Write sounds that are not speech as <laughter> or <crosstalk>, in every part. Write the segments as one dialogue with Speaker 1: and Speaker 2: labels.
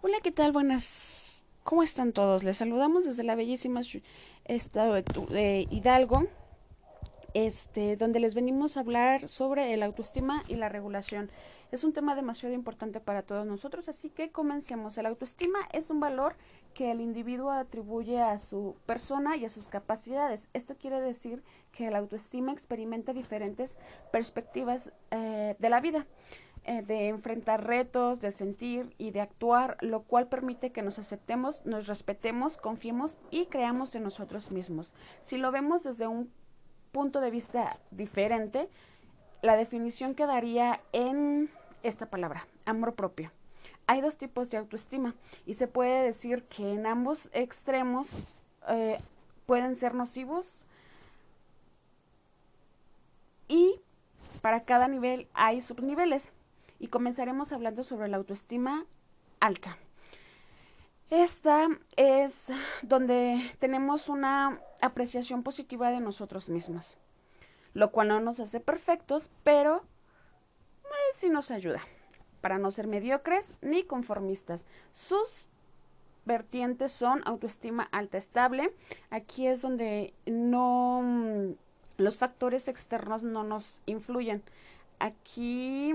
Speaker 1: Hola, ¿qué tal? Buenas. ¿Cómo están todos? Les saludamos desde la bellísima estado de, Hidalgo, este, donde les venimos a hablar sobre el autoestima y la regulación. Es un tema demasiado importante para todos nosotros, así que comencemos. El autoestima es un valor que el individuo atribuye a su persona y a sus capacidades. Esto quiere decir que el autoestima experimenta diferentes perspectivas eh, de la vida. Eh, de enfrentar retos, de sentir y de actuar, lo cual permite que nos aceptemos, nos respetemos, confiemos y creamos en nosotros mismos. Si lo vemos desde un punto de vista diferente, la definición quedaría en esta palabra, amor propio. Hay dos tipos de autoestima y se puede decir que en ambos extremos eh, pueden ser nocivos y para cada nivel hay subniveles y comenzaremos hablando sobre la autoestima alta. Esta es donde tenemos una apreciación positiva de nosotros mismos, lo cual no nos hace perfectos, pero eh, sí nos ayuda para no ser mediocres ni conformistas. Sus vertientes son autoestima alta estable. Aquí es donde no mm, los factores externos no nos influyen. Aquí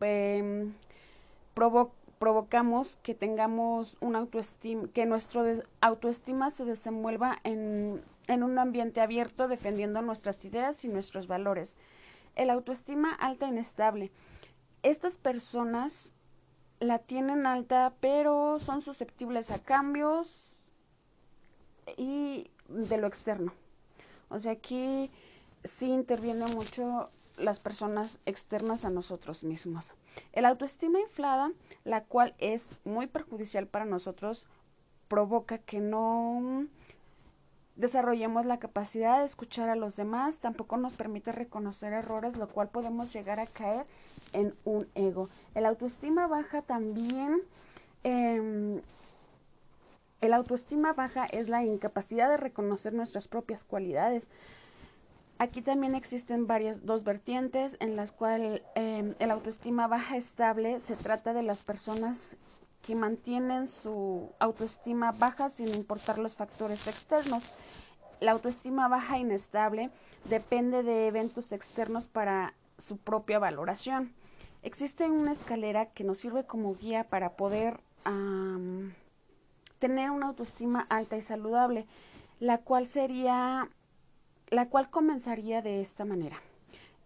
Speaker 1: Em, provocamos que tengamos una autoestima, que nuestro autoestima se desenvuelva en, en un ambiente abierto defendiendo nuestras ideas y nuestros valores. El autoestima alta e inestable. Estas personas la tienen alta, pero son susceptibles a cambios y de lo externo. O sea, aquí sí interviene mucho las personas externas a nosotros mismos. El autoestima inflada, la cual es muy perjudicial para nosotros, provoca que no desarrollemos la capacidad de escuchar a los demás, tampoco nos permite reconocer errores, lo cual podemos llegar a caer en un ego. El autoestima baja también, em, el autoestima baja es la incapacidad de reconocer nuestras propias cualidades. Aquí también existen varias dos vertientes en las cuales em, el autoestima baja estable se trata de las personas que mantienen su autoestima baja sin importar los factores externos. La autoestima baja inestable depende de eventos externos para su propia valoración. Existe una escalera que nos sirve como guía para poder tener una autoestima alta y saludable, la cual sería la cual comenzaría de esta manera.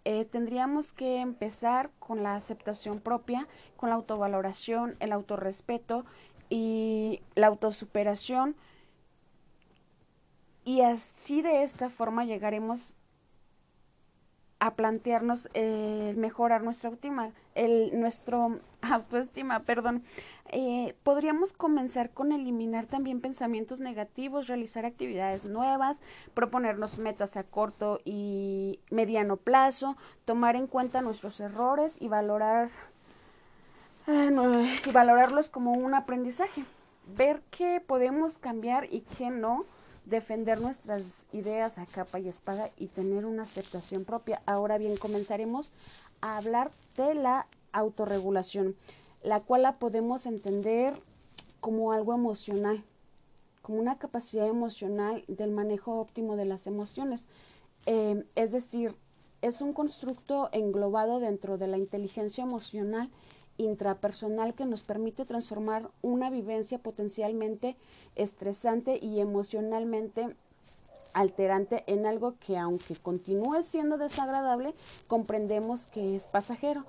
Speaker 1: Eh, tendríamos que empezar con la aceptación propia, con la autovaloración, el autorrespeto y la autosuperación. Y así de esta forma llegaremos a plantearnos eh, mejorar nuestra autoestima, el, nuestro <laughs> autoestima, perdón, eh, podríamos comenzar con eliminar también pensamientos negativos, realizar actividades nuevas, proponernos metas a corto y mediano plazo, tomar en cuenta nuestros errores y valorar y valorarlos como un aprendizaje, ver qué podemos cambiar y qué no, defender nuestras ideas a capa y espada y tener una aceptación propia. Ahora bien, comenzaremos a hablar de la autorregulación la cual la podemos entender como algo emocional, como una capacidad emocional del manejo óptimo de las emociones. Eh, es decir, es un constructo englobado dentro de la inteligencia emocional intrapersonal que nos permite transformar una vivencia potencialmente estresante y emocionalmente alterante en algo que aunque continúe siendo desagradable, comprendemos que es pasajero,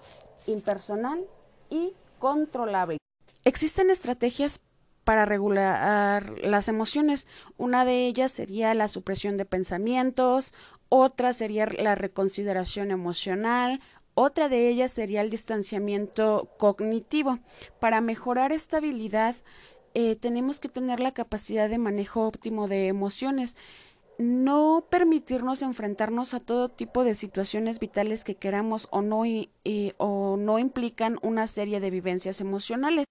Speaker 1: impersonal y controlable. Existen estrategias para regular las emociones. Una de ellas sería la supresión de pensamientos, otra sería la reconsideración emocional, otra de ellas sería el distanciamiento cognitivo. Para mejorar esta habilidad, eh, tenemos que tener la capacidad de manejo óptimo de emociones no permitirnos enfrentarnos a todo tipo de situaciones vitales que queramos o no, o no implican una serie de vivencias emocionales.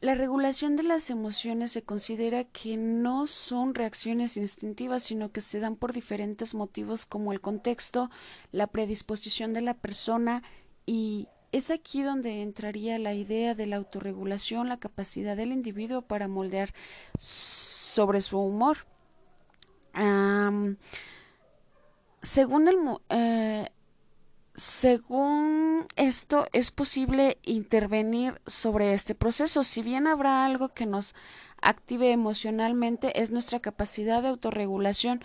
Speaker 1: La regulación de las emociones se considera que no son reacciones instintivas, sino que se dan por diferentes motivos como el contexto, la predisposición de la persona y Es aquí donde entraría la idea de la autorregulación, la capacidad del individuo para moldear sobre su humor. según el, eh, según esto, es posible intervenir sobre este proceso. Si bien habrá algo que nos active emocionalmente, es nuestra capacidad de autorregulación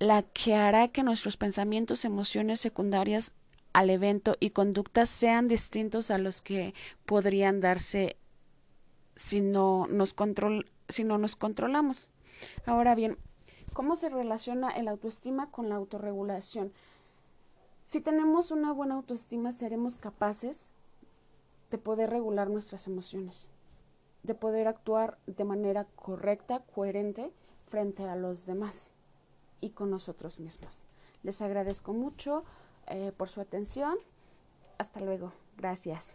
Speaker 1: la que hará que nuestros pensamientos, emociones secundarias al evento y conductas sean distintos a los que podrían darse si no nos, si no nos controlamos. Ahora bien, ¿cómo se relaciona el autoestima con la autorregulación? Si tenemos una buena autoestima, seremos capaces de poder regular nuestras emociones, de poder actuar de manera correcta, coherente frente a los demás y con nosotros mismos. Les agradezco mucho. Eh, por su atención. Hasta luego. Gracias.